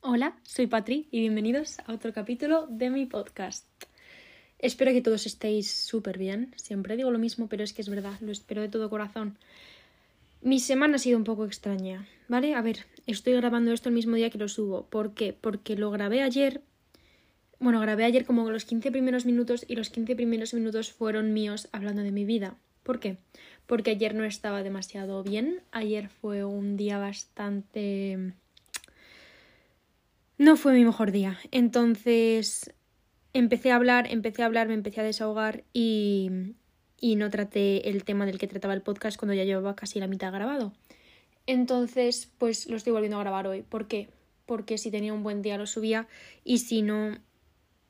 Hola, soy Patri y bienvenidos a otro capítulo de mi podcast. Espero que todos estéis súper bien. Siempre digo lo mismo, pero es que es verdad, lo espero de todo corazón. Mi semana ha sido un poco extraña, ¿vale? A ver, estoy grabando esto el mismo día que lo subo. ¿Por qué? Porque lo grabé ayer. Bueno, grabé ayer como los 15 primeros minutos y los 15 primeros minutos fueron míos hablando de mi vida. ¿Por qué? Porque ayer no estaba demasiado bien. Ayer fue un día bastante... No fue mi mejor día. Entonces empecé a hablar, empecé a hablar, me empecé a desahogar y, y no traté el tema del que trataba el podcast cuando ya llevaba casi la mitad grabado. Entonces, pues lo estoy volviendo a grabar hoy. ¿Por qué? Porque si tenía un buen día lo subía y si no,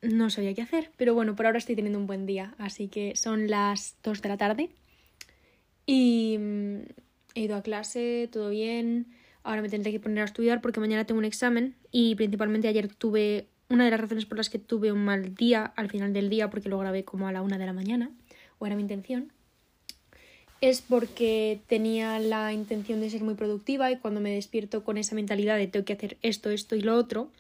no sabía qué hacer. Pero bueno, por ahora estoy teniendo un buen día. Así que son las 2 de la tarde y mm, he ido a clase, todo bien. Ahora me tendré que poner a estudiar porque mañana tengo un examen y principalmente ayer tuve una de las razones por las que tuve un mal día al final del día porque lo grabé como a la una de la mañana o era mi intención es porque tenía la intención de ser muy productiva y cuando me despierto con esa mentalidad de tengo que hacer esto, esto y lo otro,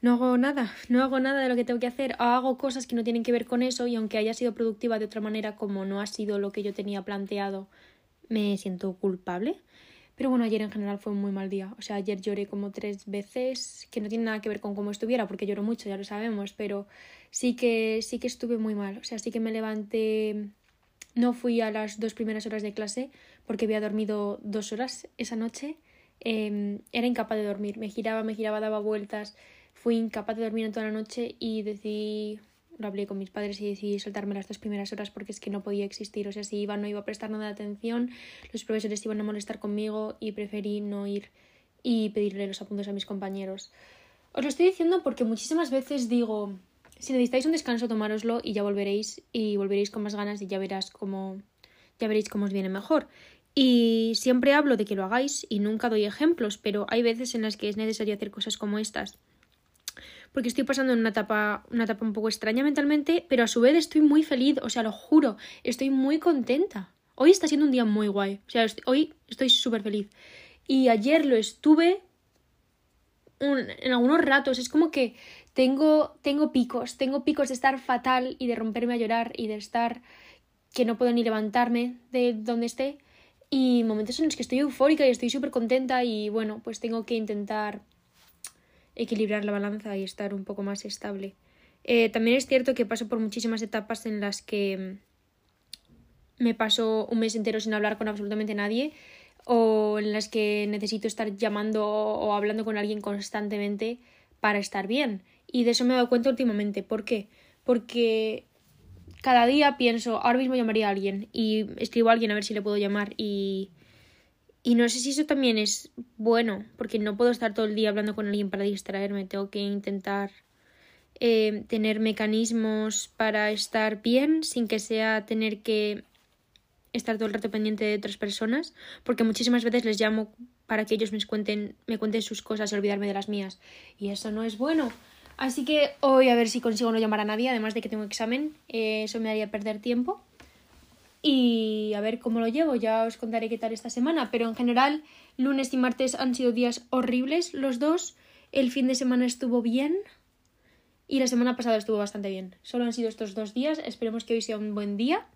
no hago nada, no hago nada de lo que tengo que hacer, hago cosas que no tienen que ver con eso y aunque haya sido productiva de otra manera como no ha sido lo que yo tenía planteado, me siento culpable. Pero bueno, ayer en general fue un muy mal día. O sea, ayer lloré como tres veces, que no tiene nada que ver con cómo estuviera, porque lloro mucho, ya lo sabemos, pero sí que, sí que estuve muy mal. O sea, sí que me levanté. No fui a las dos primeras horas de clase porque había dormido dos horas esa noche. Em, era incapaz de dormir. Me giraba, me giraba, daba vueltas fui incapaz de dormir en toda la noche y decidí, lo hablé con mis padres y decidí saltarme las dos primeras horas porque es que no podía existir. O sea, si iba no iba a prestar nada de atención, los profesores iban a molestar conmigo y preferí no ir y pedirle los apuntes a mis compañeros. Os lo estoy diciendo porque muchísimas veces digo, si necesitáis un descanso, tomároslo y ya volveréis y volveréis con más ganas y ya verás cómo ya veréis cómo os viene mejor. Y siempre hablo de que lo hagáis y nunca doy ejemplos, pero hay veces en las que es necesario hacer cosas como estas porque estoy pasando en una etapa, una etapa un poco extraña mentalmente, pero a su vez estoy muy feliz, o sea, lo juro, estoy muy contenta. Hoy está siendo un día muy guay, o sea, hoy estoy súper feliz. Y ayer lo estuve en algunos ratos, es como que tengo, tengo picos, tengo picos de estar fatal y de romperme a llorar y de estar que no puedo ni levantarme de donde esté. Y momentos en los que estoy eufórica y estoy súper contenta y bueno, pues tengo que intentar equilibrar la balanza y estar un poco más estable. Eh, también es cierto que paso por muchísimas etapas en las que me paso un mes entero sin hablar con absolutamente nadie o en las que necesito estar llamando o hablando con alguien constantemente para estar bien. Y de eso me he dado cuenta últimamente. ¿Por qué? Porque cada día pienso, ahora mismo llamaría a alguien y escribo a alguien a ver si le puedo llamar y y no sé si eso también es bueno, porque no puedo estar todo el día hablando con alguien para distraerme, tengo que intentar eh, tener mecanismos para estar bien sin que sea tener que estar todo el rato pendiente de otras personas, porque muchísimas veces les llamo para que ellos me cuenten, me cuenten sus cosas y olvidarme de las mías. Y eso no es bueno. Así que hoy a ver si consigo no llamar a nadie, además de que tengo examen, eh, eso me haría perder tiempo y a ver cómo lo llevo, ya os contaré qué tal esta semana, pero en general lunes y martes han sido días horribles los dos, el fin de semana estuvo bien y la semana pasada estuvo bastante bien. Solo han sido estos dos días, esperemos que hoy sea un buen día,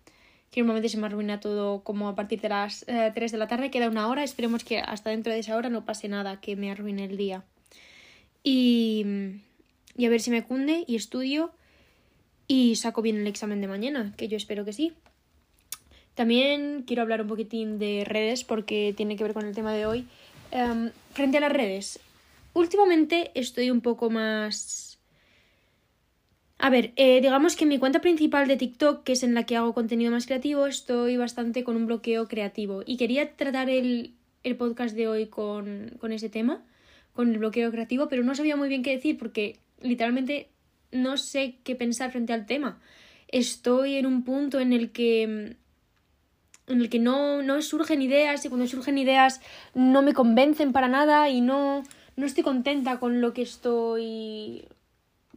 que normalmente se me arruina todo como a partir de las 3 eh, de la tarde, queda una hora, esperemos que hasta dentro de esa hora no pase nada que me arruine el día. Y, y a ver si me cunde y estudio y saco bien el examen de mañana, que yo espero que sí. También quiero hablar un poquitín de redes porque tiene que ver con el tema de hoy. Em, frente a las redes, últimamente estoy un poco más... A ver, eh, digamos que en mi cuenta principal de TikTok, que es en la que hago contenido más creativo, estoy bastante con un bloqueo creativo. Y quería tratar el, el podcast de hoy con, con ese tema, con el bloqueo creativo, pero no sabía muy bien qué decir porque literalmente no sé qué pensar frente al tema. Estoy en un punto en el que en el que no, no surgen ideas y cuando surgen ideas no me convencen para nada y no, no estoy contenta con lo que estoy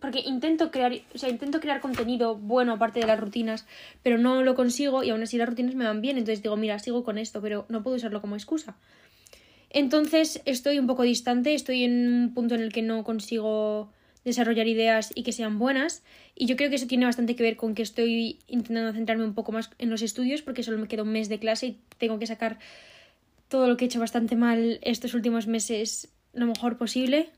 porque intento crear, o sea, intento crear contenido bueno aparte de las rutinas, pero no lo consigo y aún así las rutinas me van bien, entonces digo, mira, sigo con esto, pero no puedo usarlo como excusa. Entonces estoy un poco distante, estoy en un punto en el que no consigo desarrollar ideas y que sean buenas. Y yo creo que eso tiene bastante que ver con que estoy intentando centrarme un poco más en los estudios porque solo me queda un mes de clase y tengo que sacar todo lo que he hecho bastante mal estos últimos meses lo mejor posible.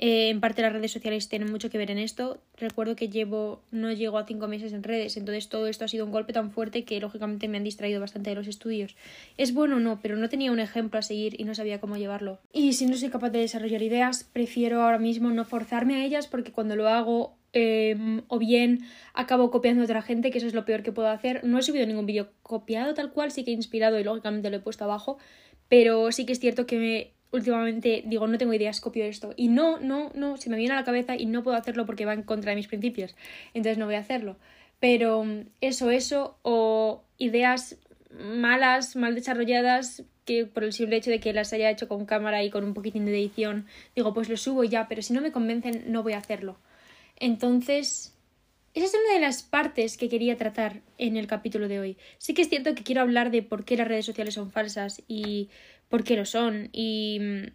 Eh, en parte las redes sociales tienen mucho que ver en esto. Recuerdo que llevo, no llego a cinco meses en redes, entonces todo esto ha sido un golpe tan fuerte que lógicamente me han distraído bastante de los estudios. Es bueno o no, pero no tenía un ejemplo a seguir y no sabía cómo llevarlo. Y si no soy capaz de desarrollar ideas, prefiero ahora mismo no forzarme a ellas porque cuando lo hago em, o bien acabo copiando a otra gente, que eso es lo peor que puedo hacer. No he subido ningún vídeo copiado tal cual, sí que he inspirado y lógicamente lo he puesto abajo, pero sí que es cierto que me últimamente digo, no tengo ideas, copio esto. Y no, no, no, se me viene a la cabeza y no puedo hacerlo porque va en contra de mis principios. Entonces no voy a hacerlo. Pero mm, eso, eso, o ideas malas, mal desarrolladas, que por el simple hecho de que las haya hecho con cámara y con un poquitín de edición, digo, pues lo subo ya, pero si no me convencen, no voy a hacerlo. Entonces, esa es una de las partes que quería tratar en el capítulo de hoy. Sí que es cierto que quiero hablar de por qué las redes sociales son falsas y por qué lo son y mm,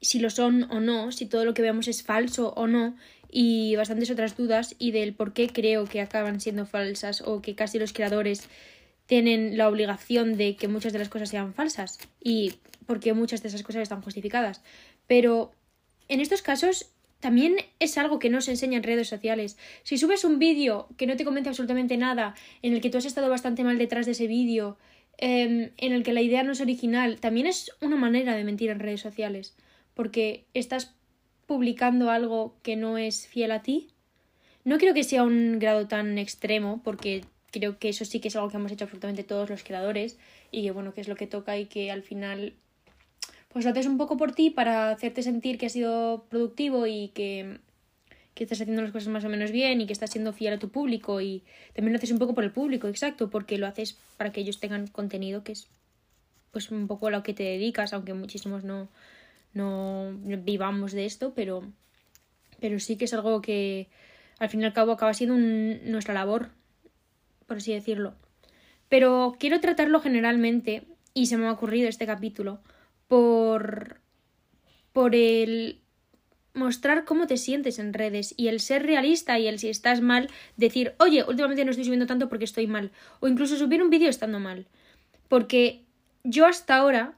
si lo son o no, si todo lo que vemos es falso o no y bastantes otras dudas y del por qué creo que acaban siendo falsas o que casi los creadores tienen la obligación de que muchas de las cosas sean falsas y por qué muchas de esas cosas están justificadas. Pero en estos casos también es algo que no se enseña en redes sociales. Si subes un vídeo que no te convence absolutamente nada, en el que tú has estado bastante mal detrás de ese vídeo Em, en el que la idea no es original, también es una manera de mentir en redes sociales, porque estás publicando algo que no es fiel a ti. No creo que sea un grado tan extremo, porque creo que eso sí que es algo que hemos hecho absolutamente todos los creadores, y que bueno, que es lo que toca y que al final pues lo haces un poco por ti para hacerte sentir que has sido productivo y que que estás haciendo las cosas más o menos bien y que estás siendo fiel a tu público y también lo haces un poco por el público, exacto, porque lo haces para que ellos tengan contenido que es pues un poco a lo que te dedicas, aunque muchísimos no, no vivamos de esto, pero, pero sí que es algo que al fin y al cabo acaba siendo nuestra labor, por así decirlo. Pero quiero tratarlo generalmente, y se me ha ocurrido este capítulo, por, por el mostrar cómo te sientes en redes y el ser realista y el si estás mal, decir, oye, últimamente no estoy subiendo tanto porque estoy mal. O incluso subir un vídeo estando mal. Porque yo hasta ahora,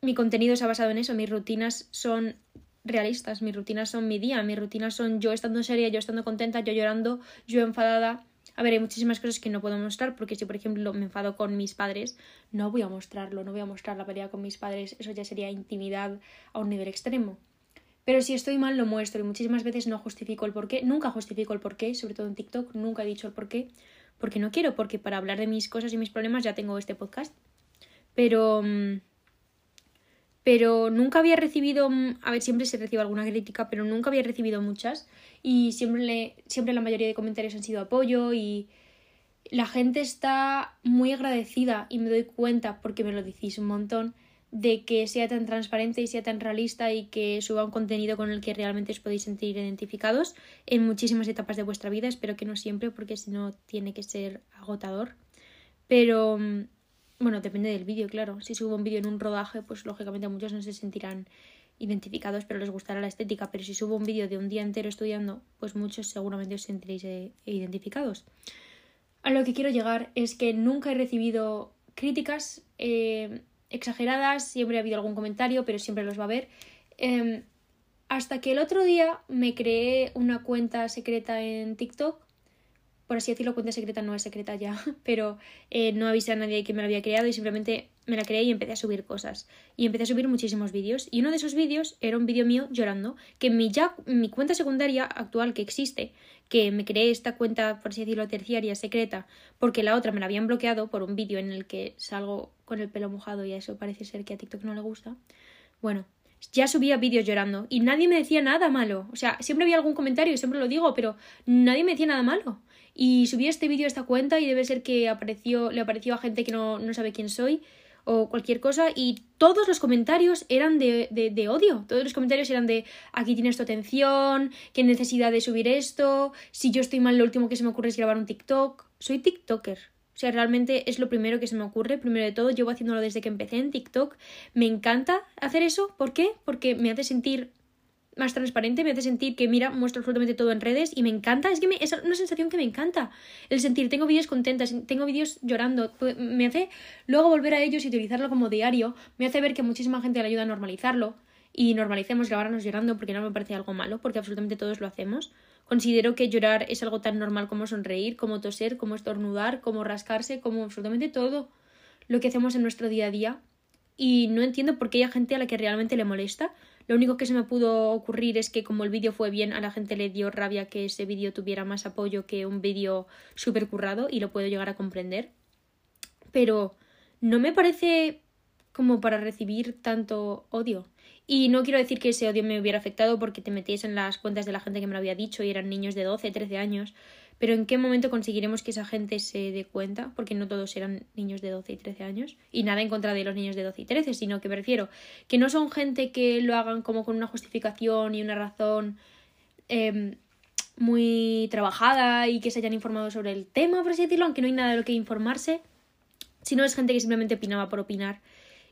mi contenido se ha basado en eso, mis rutinas son realistas, mis rutinas son mi día, mis rutinas son yo estando seria, yo estando contenta, yo llorando, yo enfadada. A ver, hay muchísimas cosas que no puedo mostrar porque si por ejemplo me enfado con mis padres, no voy a mostrarlo, no voy a mostrar la pelea con mis padres, eso ya sería intimidad a un nivel extremo. Pero si estoy mal lo muestro y muchísimas veces no justifico el porqué, nunca justifico el porqué, sobre todo en TikTok, nunca he dicho el porqué, porque no quiero, porque para hablar de mis cosas y mis problemas ya tengo este podcast. Pero mm, pero nunca había recibido, mm, a ver, siempre se recibe alguna crítica, pero nunca había recibido muchas y siempre, siempre la mayoría de comentarios han sido apoyo y la gente está muy agradecida y me doy cuenta porque me lo decís un montón de que sea tan transparente y sea tan realista y que suba un contenido con el que realmente os podéis sentir identificados en muchísimas etapas de vuestra vida. Espero que no siempre, porque si no tiene que ser agotador. Pero mm, bueno, depende del vídeo, claro. Si subo un vídeo en un rodaje, pues lógicamente muchos no se sentirán identificados, pero les gustará la estética. Pero si subo un vídeo de un día entero estudiando, pues muchos seguramente os sentiréis eh, identificados. A lo que quiero llegar es que nunca he recibido críticas. Eh, exageradas, siempre ha habido algún comentario, pero siempre los va a haber. Em, hasta que el otro día me creé una cuenta secreta en TikTok. Por así decirlo, cuenta secreta no es secreta ya, pero eh, no avisé a nadie que me la había creado y simplemente me la creé y empecé a subir cosas. Y empecé a subir muchísimos vídeos. Y uno de esos vídeos era un vídeo mío llorando, que mi, ya, mi cuenta secundaria actual que existe, que me creé esta cuenta, por así decirlo, terciaria, secreta, porque la otra me la habían bloqueado por un vídeo en el que salgo con el pelo mojado y a eso parece ser que a TikTok no le gusta. Bueno, ya subía vídeos llorando y nadie me decía nada malo. O sea, siempre había algún comentario, siempre lo digo, pero nadie me decía nada malo. Y subí este vídeo a esta cuenta y debe ser que apareció, le apareció a gente que no, no sabe quién soy o cualquier cosa y todos los comentarios eran de, de, de, odio, todos los comentarios eran de aquí tienes tu atención, qué necesidad de subir esto, si yo estoy mal lo último que se me ocurre es grabar un TikTok, soy TikToker, O sea, realmente es lo primero que se me ocurre. Primero de todo, llevo haciéndolo desde que empecé en TikTok. Me encanta hacer eso. ¿Por qué? Porque me hace sentir más transparente, me hace sentir que, mira, muestro absolutamente todo en redes y me encanta. Es que es una sensación que me encanta. El sentir, tengo vídeos contentas, tengo vídeos llorando. Me hace luego volver a ellos y utilizarlo como diario. Me hace ver que muchísima gente le ayuda a normalizarlo. Y normalicemos grabarnos llorando porque no me parece algo malo, porque absolutamente todos lo hacemos. Considero que llorar es algo tan normal como sonreír, como toser, como estornudar, como rascarse, como absolutamente todo lo que hacemos en nuestro día a día. Y no entiendo por qué hay gente a la que realmente le molesta. Lo único que se me pudo ocurrir es que como el vídeo fue bien, a la gente le dio rabia que ese vídeo tuviera más apoyo que un vídeo súper currado y lo puedo llegar a comprender. Pero no me parece como para recibir tanto odio. Y no quiero decir que ese odio me hubiera afectado porque te metías en las cuentas de la gente que me lo había dicho y eran niños de 12, 13 años. Pero ¿en qué momento conseguiremos que esa gente se dé cuenta? Porque no todos eran niños de 12 y 13 años. Y nada en contra de los niños de 12 y 13, sino que me refiero que no son gente que lo hagan como con una justificación y una razón em, muy trabajada y que se hayan informado sobre el tema, por así decirlo, aunque no hay nada de lo que informarse. Sino es gente que simplemente opinaba por opinar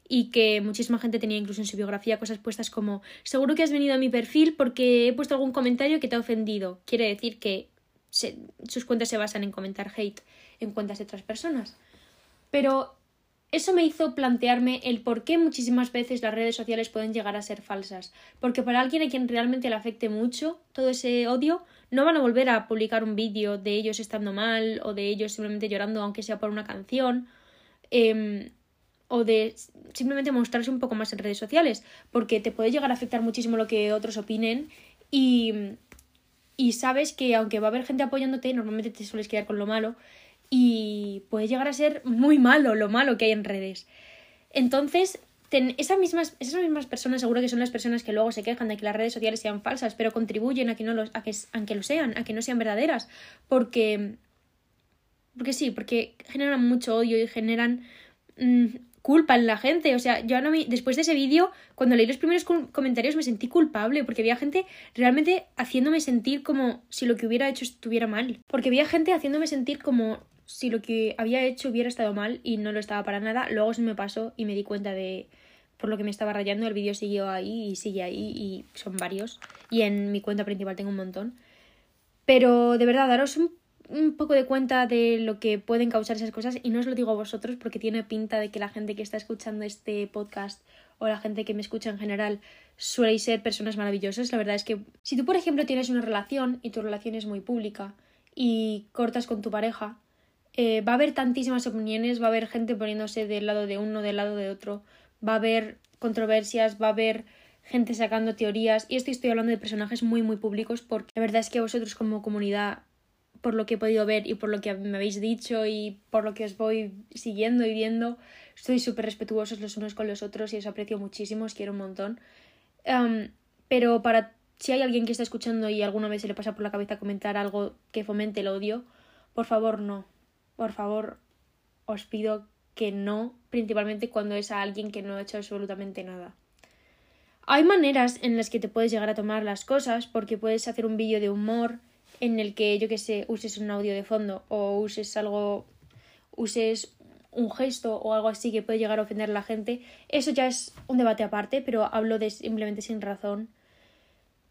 y que muchísima gente tenía incluso en su biografía cosas puestas como seguro que has venido a mi perfil porque he puesto algún comentario que te ha ofendido. Quiere decir que sus cuentas se basan en comentar hate en cuentas de otras personas. Pero eso me hizo plantearme el por qué muchísimas veces las redes sociales pueden llegar a ser falsas. Porque para alguien a quien realmente le afecte mucho todo ese odio, no van a volver a publicar un vídeo de ellos estando mal o de ellos simplemente llorando aunque sea por una canción. Eh, o de simplemente mostrarse un poco más en redes sociales, porque te puede llegar a afectar muchísimo lo que otros opinen y, y sabes que aunque va a haber gente apoyándote, normalmente te sueles quedar con lo malo y puede llegar a ser muy malo lo malo que hay en redes. Entonces, esas, mismas, esas mismas personas seguro que son las personas que luego se quejan de que las redes sociales sean falsas, pero contribuyen a que no los, a que, lo sean, a que no sean verdaderas, porque porque sí, porque generan mucho odio y generan mm, culpa en la gente. O sea, yo no me... después de ese vídeo, cuando leí los primeros comentarios me sentí culpable porque había gente realmente haciéndome sentir como si lo que hubiera hecho estuviera mal. Porque había gente haciéndome sentir como si lo que había hecho hubiera estado mal y no lo estaba para nada. Luego se me pasó y me di cuenta de por lo que me estaba rayando. El vídeo siguió ahí y sigue ahí y son varios. Y en mi cuenta principal tengo un montón. Pero de verdad, daros un un poco de cuenta de lo que pueden causar esas cosas y no os lo digo a vosotros porque tiene pinta de que la gente que está escuchando este podcast o la gente que me escucha en general suele ser personas maravillosas. La verdad es que si tú, por ejemplo, tienes una relación y tu relación es muy pública y cortas con tu pareja, eh, va a haber tantísimas opiniones, va a haber gente poniéndose del lado de uno, del lado de otro, va a haber controversias, va a haber gente sacando teorías y esto estoy hablando de personajes muy muy públicos porque la verdad es que vosotros como comunidad por lo que he podido ver y por lo que me habéis dicho y por lo que os voy siguiendo y viendo, sois súper respetuosos los unos con los otros y os aprecio muchísimo, os quiero un montón. pero para si hay alguien que está escuchando y alguna vez se le pasa por la cabeza comentar algo que fomente el odio, por favor no. Por favor, os pido que no, principalmente cuando es a alguien que no ha hecho absolutamente nada. Hay maneras en las que te puedes llegar a tomar las cosas porque puedes hacer un vídeo de humor, en el que, yo que sé, uses un audio de fondo o uses algo, uses un gesto o algo así que puede llegar a ofender a la gente, eso ya es un debate aparte, pero hablo de simplemente sin razón.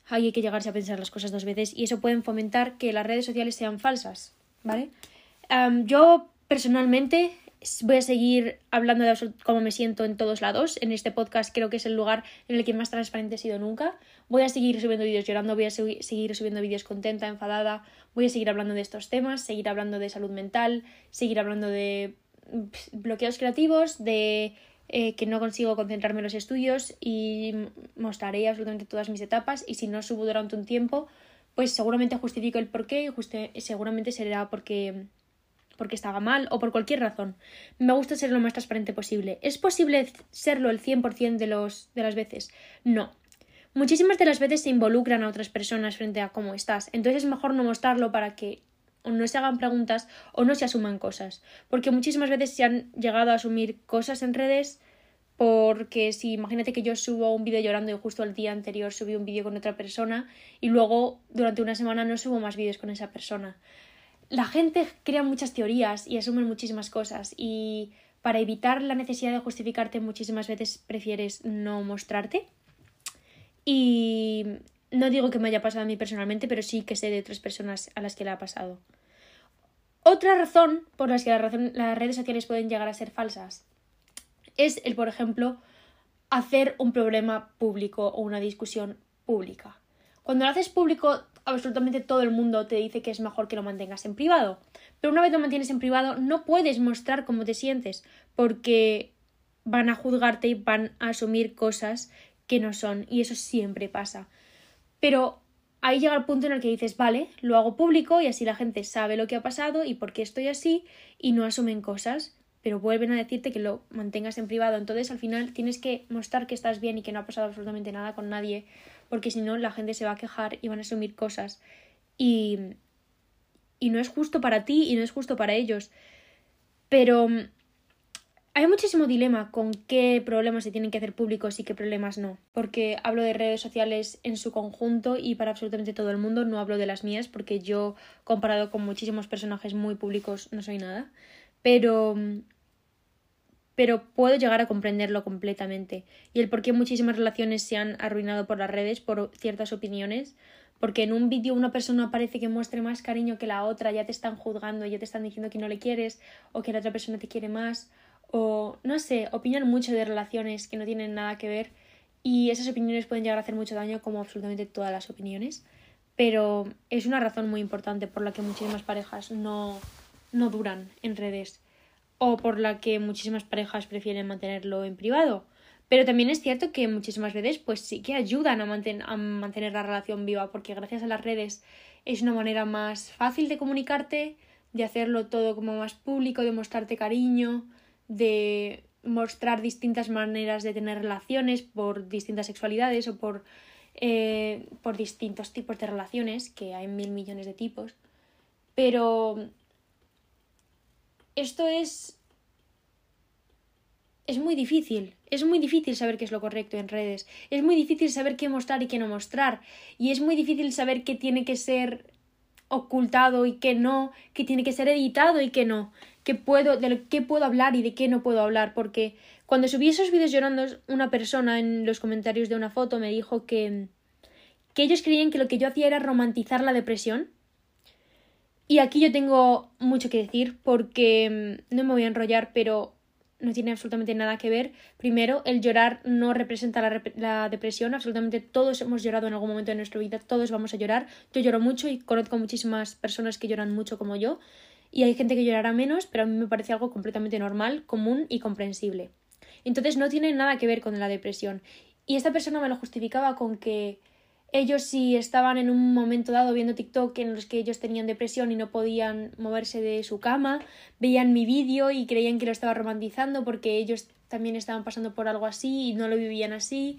hay que llegarse a pensar las cosas dos veces y eso puede fomentar que las redes sociales sean falsas, ¿vale? yo personalmente voy a seguir hablando de cómo me siento en todos lados. En este podcast creo que es el lugar en el que más transparente he sido nunca. Voy a seguir subiendo vídeos llorando, voy a seguir subiendo vídeos contenta, enfadada, voy a seguir hablando de estos temas, seguir hablando de salud mental, seguir hablando de bloqueos creativos, de eh, que no consigo concentrarme en los estudios y mostraré absolutamente todas mis etapas y si no subo durante un tiempo, pues seguramente justifico el porqué y seguramente será porque porque estaba mal o por cualquier razón. Me gusta ser lo más transparente posible. ¿Es posible serlo el 100% de, los, de las veces? No. Muchísimas de las veces se involucran a otras personas frente a cómo estás, entonces es mejor no mostrarlo para que o no se hagan preguntas o no se asuman cosas, porque muchísimas veces se han llegado a asumir cosas en redes porque si imagínate que yo subo un vídeo llorando y justo el día anterior subí un vídeo con otra persona y luego durante una semana no subo más vídeos con esa persona la gente crea muchas teorías y asume muchísimas cosas y para evitar la necesidad de justificarte muchísimas veces prefieres no mostrarte. Y no digo que me haya pasado a mí personalmente, pero sí que sé de otras personas a las que le ha pasado. Otra razón por la que las redes sociales pueden llegar a ser falsas es el, por ejemplo, hacer un problema público o una discusión pública. Cuando lo haces público, absolutamente todo el mundo te dice que es mejor que lo mantengas en privado. Pero una vez lo mantienes en privado, no puedes mostrar cómo te sientes, porque van a juzgarte y van a asumir cosas que no son, y eso siempre pasa. Pero ahí llega el punto en el que dices, vale, lo hago público y así la gente sabe lo que ha pasado y por qué estoy así y no asumen cosas, pero vuelven a decirte que lo mantengas en privado. Entonces al final tienes que mostrar que estás bien y que no ha pasado absolutamente nada con nadie, porque si no la gente se va a quejar y van a asumir cosas. Y, y no es justo para ti y no es justo para ellos. Pero hay muchísimo dilema con qué problemas se tienen que hacer públicos y qué problemas no, porque hablo de redes sociales en su conjunto y para absolutamente todo el mundo, no hablo de las mías, porque yo, comparado con muchísimos personajes muy públicos, no soy nada, pero pero puedo llegar a comprenderlo completamente. Y el por qué muchísimas relaciones se han arruinado por las redes por ciertas opiniones porque en un vídeo una persona parece que muestre más cariño que la otra, ya te están juzgando, ya te están diciendo que no le quieres o que la otra persona te quiere más o no sé, opinan mucho de relaciones que no tienen nada que ver y esas opiniones pueden llegar a hacer mucho daño como absolutamente todas las opiniones, pero es una razón muy importante por la que muchísimas parejas no, no duran en redes o por la que muchísimas parejas prefieren mantenerlo en privado. Pero también es cierto que muchísimas veces pues sí que ayudan a, a mantener la relación viva porque gracias a las redes es una manera más fácil de comunicarte, de hacerlo todo como más público, de mostrarte cariño, de mostrar distintas maneras de tener relaciones por distintas sexualidades o por, eh, por distintos tipos de relaciones, que hay mil millones de tipos. Pero esto es... Es muy difícil, es muy difícil saber qué es lo correcto en redes, es muy difícil saber qué mostrar y qué no mostrar, y es muy difícil saber qué tiene que ser ocultado y qué no, qué tiene que ser editado y qué no qué puedo, de que puedo hablar y de qué no puedo hablar, porque cuando subí esos vídeos llorando, una persona en los comentarios de una foto me dijo que, que ellos creían que lo que yo hacía era romantizar la depresión. Y aquí yo tengo mucho que decir porque mm, no me voy a enrollar, pero no tiene absolutamente nada que ver. Primero, el llorar no representa la, la, depresión. Absolutamente todos hemos llorado en algún momento de nuestra vida, todos vamos a llorar. Yo lloro mucho y conozco muchísimas personas que lloran mucho como yo y hay gente que llorará menos, pero a mí me parece algo completamente normal, común y comprensible. Entonces no tiene nada que ver con la depresión. Y esta persona me lo justificaba con que ellos si estaban en un momento dado viendo TikTok en los que ellos tenían depresión y no podían moverse de su cama, veían mi vídeo y creían que lo estaba romantizando porque ellos también estaban pasando por algo así y no lo vivían así.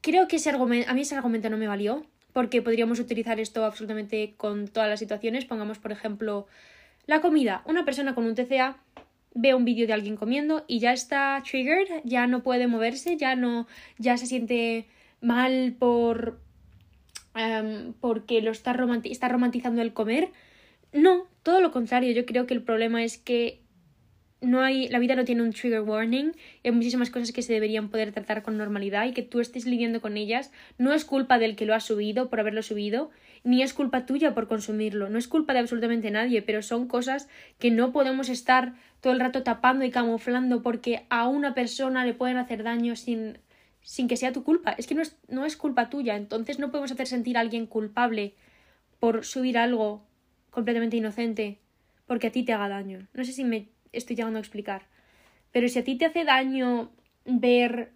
Creo que ese argumento, a mí ese argumento no me valió, porque podríamos utilizar esto absolutamente con todas las situaciones. Pongamos, por ejemplo, la comida. Una persona con un TCA ve un vídeo de alguien comiendo y ya está triggered, ya no puede moverse, ya no, ya se siente mal por em, porque lo está, está romantizando el comer. No, todo lo contrario. Yo creo que el problema es que no hay, la vida no tiene un trigger warning, hay muchísimas cosas que se deberían poder tratar con normalidad y que tú estés lidiando con ellas no es culpa del que lo ha subido por haberlo subido, ni es culpa tuya por consumirlo, no es culpa de absolutamente nadie, pero son cosas que no podemos estar todo el rato tapando y camuflando porque a una persona le pueden hacer daño sin, sin que sea tu culpa, es que no es, no es culpa tuya, entonces no podemos hacer sentir a alguien culpable por subir algo completamente inocente porque a ti te haga daño. No sé si me estoy llegando a explicar. Pero si a ti te hace daño ver.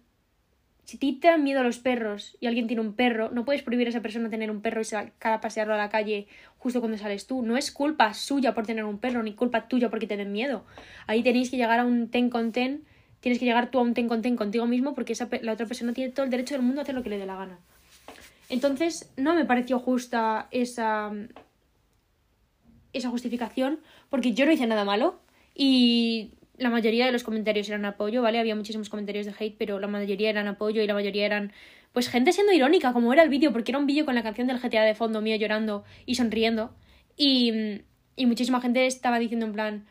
Si a ti te dan miedo a los perros y alguien tiene un perro, no puedes prohibir a esa persona tener un perro y sacar a pasearlo a la calle justo cuando sales tú. No es culpa suya por tener un perro, ni culpa tuya porque te miedo. Ahí tenéis que llegar a un ten con ten. Tienes que llegar tú a un ten con ten contigo mismo porque esa, la otra persona tiene todo el derecho del mundo a hacer lo que le dé la gana. Entonces, no me pareció justa esa, esa justificación porque yo no hice nada malo. Y la mayoría de los comentarios eran apoyo, ¿vale? Había muchísimos comentarios de hate, pero la mayoría eran apoyo y la mayoría eran, pues, gente siendo irónica, como era el vídeo, porque era un vídeo con la canción del GTA de fondo mío llorando y sonriendo. Y, y muchísima gente estaba diciendo en plan,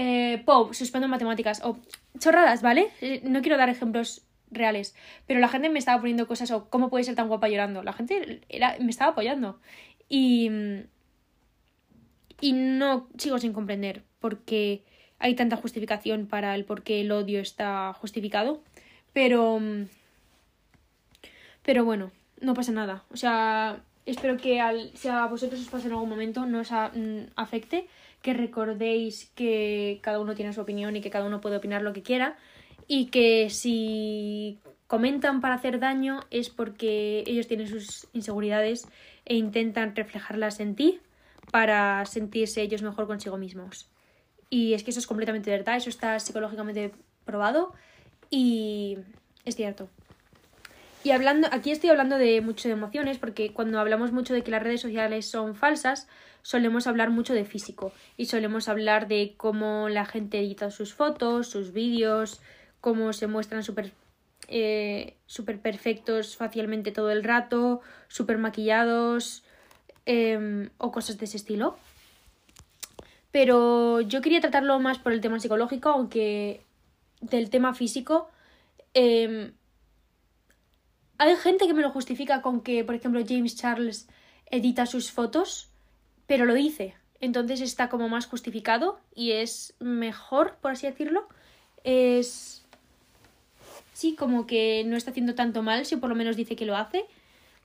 eh, Pop, suspendo matemáticas, o chorradas, ¿vale? Eh, no quiero dar ejemplos reales, pero la gente me estaba poniendo cosas, o cómo puede ser tan guapa llorando. La gente era, me estaba apoyando. Y, y no sigo sin comprender porque hay tanta justificación para el por qué el odio está justificado. Pero. Pero bueno, no pasa nada. O sea, espero que al, si a vosotros os pase en algún momento no os mm, afecte. Que recordéis que cada uno tiene su opinión y que cada uno puede opinar lo que quiera. Y que si comentan para hacer daño es porque ellos tienen sus inseguridades e intentan reflejarlas en ti para sentirse ellos mejor consigo mismos. Y es que eso es completamente verdad, eso está psicológicamente probado y es cierto. Y hablando, aquí estoy hablando de mucho de emociones, porque cuando hablamos mucho de que las redes sociales son falsas, solemos hablar mucho de físico y solemos hablar de cómo la gente edita sus fotos, sus vídeos, cómo se muestran súper eh, super perfectos facialmente todo el rato, súper maquillados em, o cosas de ese estilo. Pero yo quería tratarlo más por el tema psicológico, aunque del tema físico. Em, hay gente que me lo justifica con que, por ejemplo, James Charles edita sus fotos, pero lo dice. Entonces está como más justificado y es mejor, por así decirlo. Es. Sí, como que no está haciendo tanto mal, si por lo menos dice que lo hace.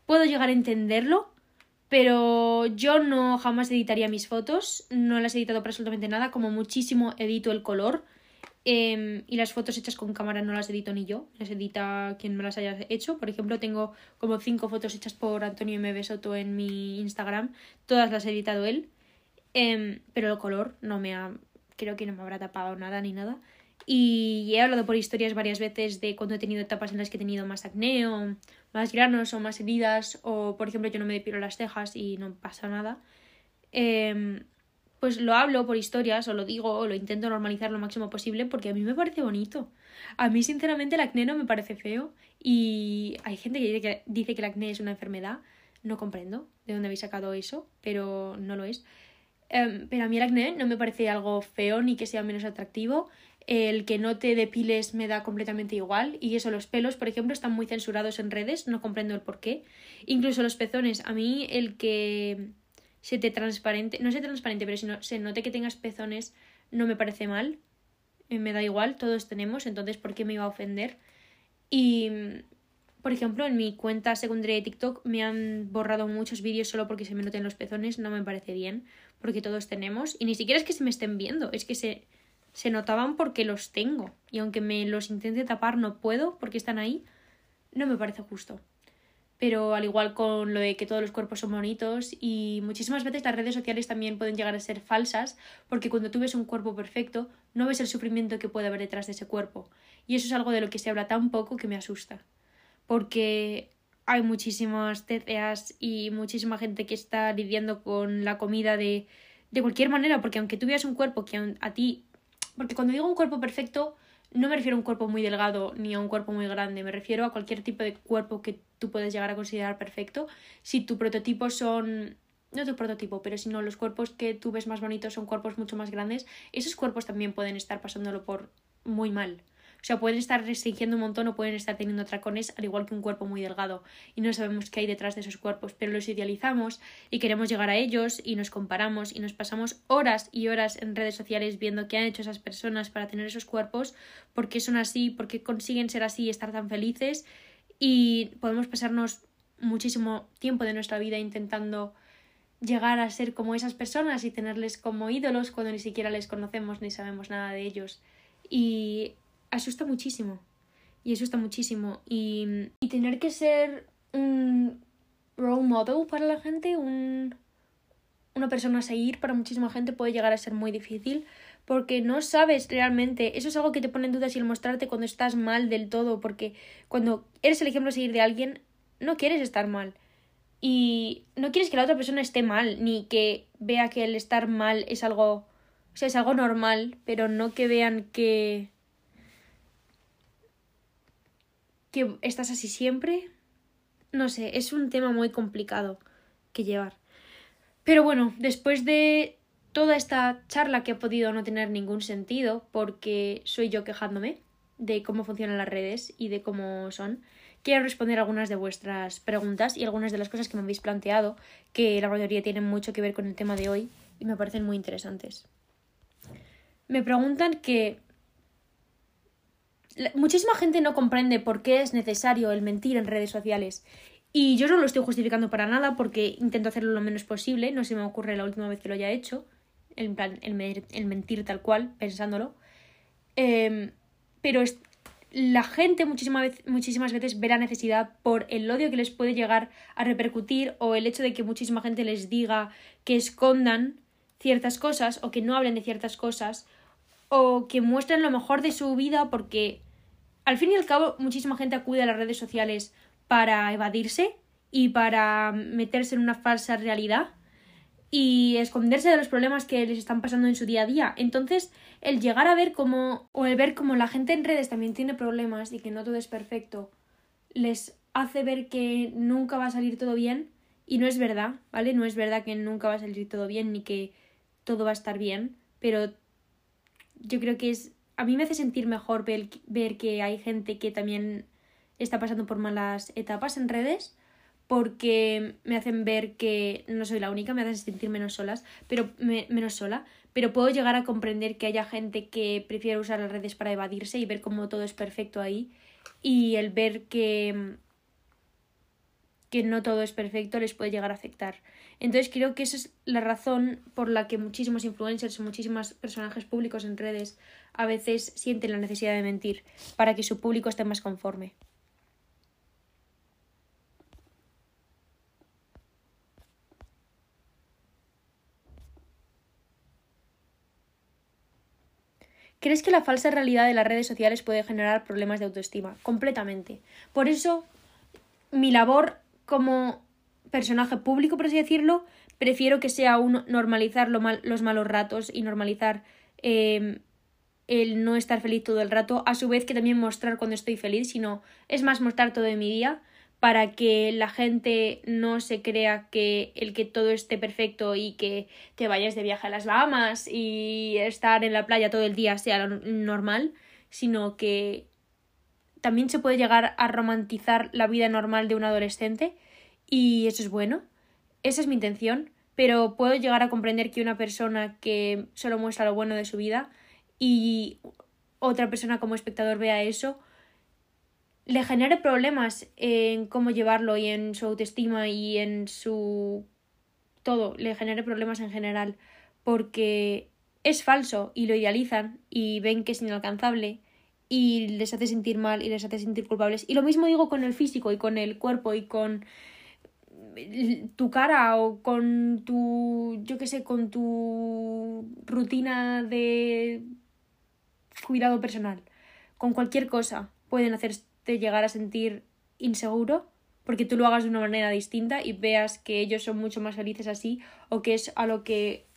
Puedo llegar a entenderlo, pero yo no jamás editaría mis fotos, no las he editado para absolutamente nada, como muchísimo edito el color. Em, y las fotos hechas con cámara no las edito ni yo, las edita quien me las haya hecho. Por ejemplo, tengo como cinco fotos hechas por Antonio M. Soto en mi Instagram, todas las ha editado él. Em, pero el color no me ha. Creo que no me habrá tapado nada ni nada. Y he hablado por historias varias veces de cuando he tenido etapas en las que he tenido más acné o más granos o más heridas o por ejemplo yo no me depilo las cejas y no pasa nada. Em, pues lo hablo por historias o lo digo o lo intento normalizar lo máximo posible porque a mí me parece bonito. A mí sinceramente el acné no me parece feo y hay gente que dice que, el acné es una enfermedad. No comprendo de dónde habéis sacado eso, pero no lo es. Em, pero a mí el acné no me parece algo feo ni que sea menos atractivo el que no te depiles me da completamente igual y eso los pelos por ejemplo están muy censurados en redes no comprendo el por qué incluso los pezones a mí el que se te transparente no se transparente pero si no se note que tengas pezones no me parece mal eh, me da igual todos tenemos entonces por qué me iba a ofender y por ejemplo en mi cuenta secundaria de TikTok me han borrado muchos vídeos solo porque se me noten los pezones no me parece bien porque todos tenemos y ni siquiera es que se me estén viendo es que se se notaban porque los tengo. Y aunque me los intente tapar, no puedo porque están ahí. No me parece justo. Pero al igual con lo de que todos los cuerpos son bonitos y muchísimas veces las redes sociales también pueden llegar a ser falsas porque cuando tú ves un cuerpo perfecto no ves el sufrimiento que puede haber detrás de ese cuerpo. Y eso es algo de lo que se habla tan poco que me asusta. Porque hay muchísimas TCAs y muchísima gente que está lidiando con la comida de, de cualquier manera, porque aunque tú un cuerpo que a ti porque cuando digo un cuerpo perfecto, no me refiero a un cuerpo muy delgado ni a un cuerpo muy grande, me refiero a cualquier tipo de cuerpo que tú puedes llegar a considerar perfecto. Si tu prototipo son no tu prototipo, pero si no los cuerpos que tú ves más bonitos son cuerpos mucho más grandes, esos cuerpos también pueden estar pasándolo por muy mal. O sea, pueden estar restringiendo un montón o pueden estar teniendo atracones, al igual que un cuerpo muy delgado. Y no sabemos qué hay detrás de esos cuerpos, pero los idealizamos y queremos llegar a ellos y nos comparamos y nos pasamos horas y horas en redes sociales viendo qué han hecho esas personas para tener esos cuerpos, por qué son así, por qué consiguen ser así y estar tan felices. Y podemos pasarnos muchísimo tiempo de nuestra vida intentando llegar a ser como esas personas y tenerles como ídolos cuando ni siquiera les conocemos ni sabemos nada de ellos. Y asusta muchísimo. Y asusta muchísimo. Y, y tener que ser un role model para la gente, un, una persona a seguir para muchísima gente puede llegar a ser muy difícil porque no sabes realmente, eso es algo que te pone en dudas y el mostrarte cuando estás mal del todo, porque cuando eres el ejemplo a seguir de alguien, no quieres estar mal. Y no quieres que la otra persona esté mal, ni que vea que el estar mal es algo, o sea, es algo normal, pero no que vean que que estás así siempre. No sé, es un tema muy complicado que llevar. Pero bueno, después de toda esta charla que ha podido no tener ningún sentido porque soy yo quejándome de cómo funcionan las redes y de cómo son, quiero responder algunas de vuestras preguntas y algunas de las cosas que me habéis planteado, que la mayoría tienen mucho que ver con el tema de hoy y me parecen muy interesantes. Me preguntan que muchísima gente no comprende por qué es necesario el mentir en redes sociales. Y yo no lo estoy justificando para nada porque intento hacerlo lo menos posible. No se me ocurre la última vez que lo haya hecho. En plan, el, mentir tal cual, pensándolo. Em, pero es, la gente muchísimas, muchísimas veces ve la necesidad por el odio que les puede llegar a repercutir o el hecho de que muchísima gente les diga que escondan ciertas cosas o que no hablen de ciertas cosas o que muestren lo mejor de su vida porque al fin y al cabo muchísima gente acude a las redes sociales para evadirse y para meterse en una falsa realidad y esconderse de los problemas que les están pasando en su día a día. Entonces, el llegar a ver cómo, o el ver cómo la gente en redes también tiene problemas y que no todo es perfecto, les hace ver que nunca va a salir todo bien y no es verdad, ¿vale? No es verdad que nunca va a salir todo bien ni que todo va a estar bien, pero yo creo que es a mí me hace sentir mejor ver, ver que hay gente que también está pasando por malas etapas en redes porque me hacen ver que no soy la única, me hacen sentir menos solas, pero menos sola, pero puedo llegar a comprender que haya gente que prefiere usar las redes para evadirse y ver cómo todo es perfecto ahí. Y el ver que que no todo es perfecto les puede llegar a afectar. Entonces creo que esa es la razón por la que muchísimos influencers muchísimos personajes públicos en redes a veces sienten la necesidad de mentir para que su público esté más conforme. ¿Crees que la falsa realidad de las redes sociales puede generar problemas de autoestima? Completamente. Por eso, mi labor como personaje público, por así decirlo, prefiero que sea uno normalizar los malos ratos y normalizar em, el no estar feliz todo el rato, a su vez que también mostrar cuando estoy feliz, sino es más mostrar todo mi día para que la gente no se crea que el que todo esté perfecto y que te vayas de viaje a las Bahamas y estar en la playa todo el día sea normal, sino que también se puede llegar a romantizar la vida normal de un adolescente y eso es bueno. Esa es mi intención, pero puedo llegar a comprender que una persona que solo muestra lo bueno de su vida y otra persona como espectador vea eso, le genere problemas en cómo llevarlo y en su autoestima y en su todo, le genere problemas en general, porque es falso y lo idealizan y ven que es inalcanzable y les hace sentir mal y les hace sentir culpables. Y lo mismo digo con el físico y con el cuerpo y con tu cara o con tu, yo qué sé, con tu rutina de cuidado personal. Con cualquier cosa pueden hacerte llegar a sentir inseguro porque tú lo hagas de una manera distinta y veas que ellos son mucho más felices así o que es a lo que,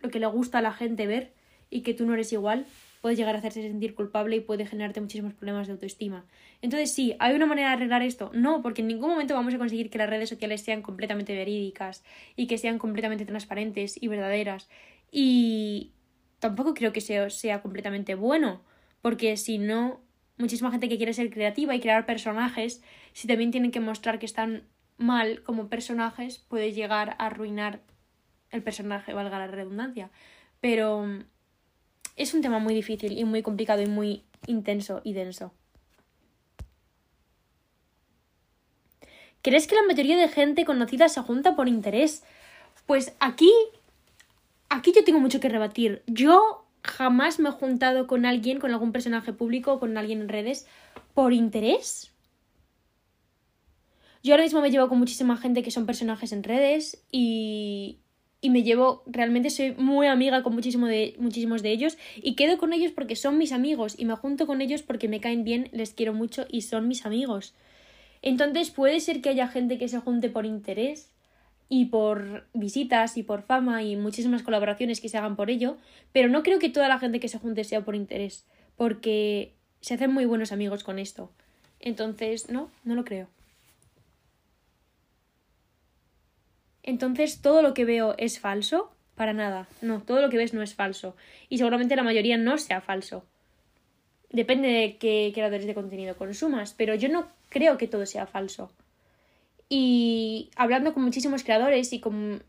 lo que le gusta a la gente ver y que tú no eres igual puede llegar a hacerse sentir culpable y puede generarte muchísimos problemas de autoestima. Entonces, sí, ¿hay una manera de arreglar esto? No, porque en ningún momento vamos a conseguir que las redes sociales sean completamente verídicas y que sean completamente transparentes y verdaderas. Y tampoco creo que sea, sea completamente bueno, porque si no, muchísima gente que quiere ser creativa y crear personajes, si también tienen que mostrar que están mal como personajes, puede llegar a arruinar el personaje, valga la redundancia. Pero es un tema muy difícil y muy complicado y muy intenso y denso. ¿Crees que la mayoría de gente conocida se junta por interés? Pues aquí. Aquí yo tengo mucho que rebatir. Yo jamás me he juntado con alguien, con algún personaje público o con alguien en redes, por interés. Yo ahora mismo me llevo con muchísima gente que son personajes en redes y, y me llevo, realmente soy muy amiga con muchísimo de, muchísimos de ellos y quedo con ellos porque son mis amigos y me junto con ellos porque me caen bien, les quiero mucho y son mis amigos. Entonces puede ser que haya gente que se junte por interés y por visitas y por fama y muchísimas colaboraciones que se hagan por ello, pero no creo que toda la gente que se junte sea por interés, porque se hacen muy buenos amigos con esto. Entonces, no, no lo creo. Entonces todo lo que veo es falso para nada. No, todo lo que ves no es falso. Y seguramente la mayoría no sea falso. Depende de qué creadores de contenido consumas, pero yo no creo que todo sea falso. Y hablando con muchísimos creadores y con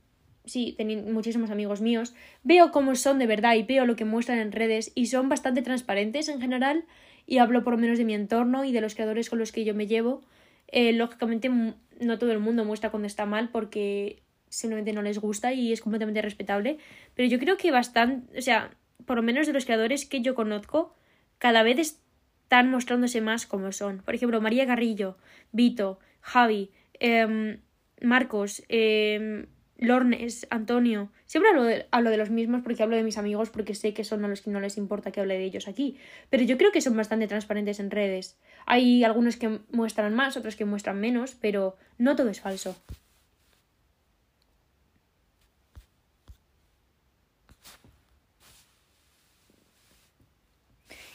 sí, muchísimos amigos míos, veo cómo son de verdad y veo lo que muestran en redes y son bastante transparentes en general y hablo por lo menos de mi entorno y de los creadores con los que yo me llevo. Eh, lógicamente no todo el mundo muestra cuando está mal porque simplemente no les gusta y es completamente respetable, pero yo creo que bastante, o sea, por lo menos de los creadores que yo conozco, cada vez están mostrándose más como son. Por ejemplo, María Garrillo, Vito, Javi, em, Marcos, eh, Lornes, Antonio. Siempre hablo de, hablo de los mismos porque hablo de mis amigos porque sé que son a los que no les importa que hable de ellos aquí. Pero yo creo que son bastante transparentes en redes. Hay algunos que muestran más, otros que muestran menos, pero no todo es falso.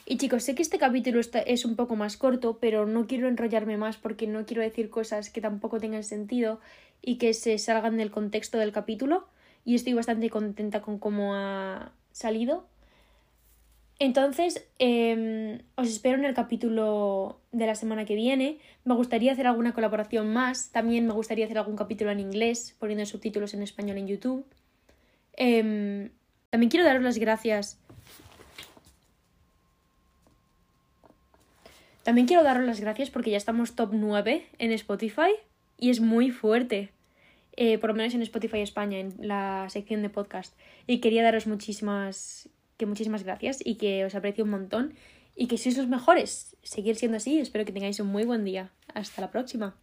Y chicos, sé que este capítulo es un poco más corto, pero no quiero enrollarme más porque no quiero decir cosas que tampoco tengan sentido y que se salgan del contexto del capítulo. Y estoy bastante contenta con cómo ha salido. Entonces, em, os espero en el capítulo de la semana que viene. Me gustaría hacer alguna colaboración más. También me gustaría hacer algún capítulo en inglés, poniendo subtítulos en español en YouTube. Em, también quiero daros las gracias También quiero daros las gracias porque ya estamos top 9 en Spotify y es muy fuerte. Eh, por lo menos en Spotify España, en la sección de podcast. Y quería daros muchísimas, que muchísimas gracias y que os aprecio un montón y que sois los mejores. Seguir siendo así. Espero que tengáis un muy buen día. Hasta la próxima.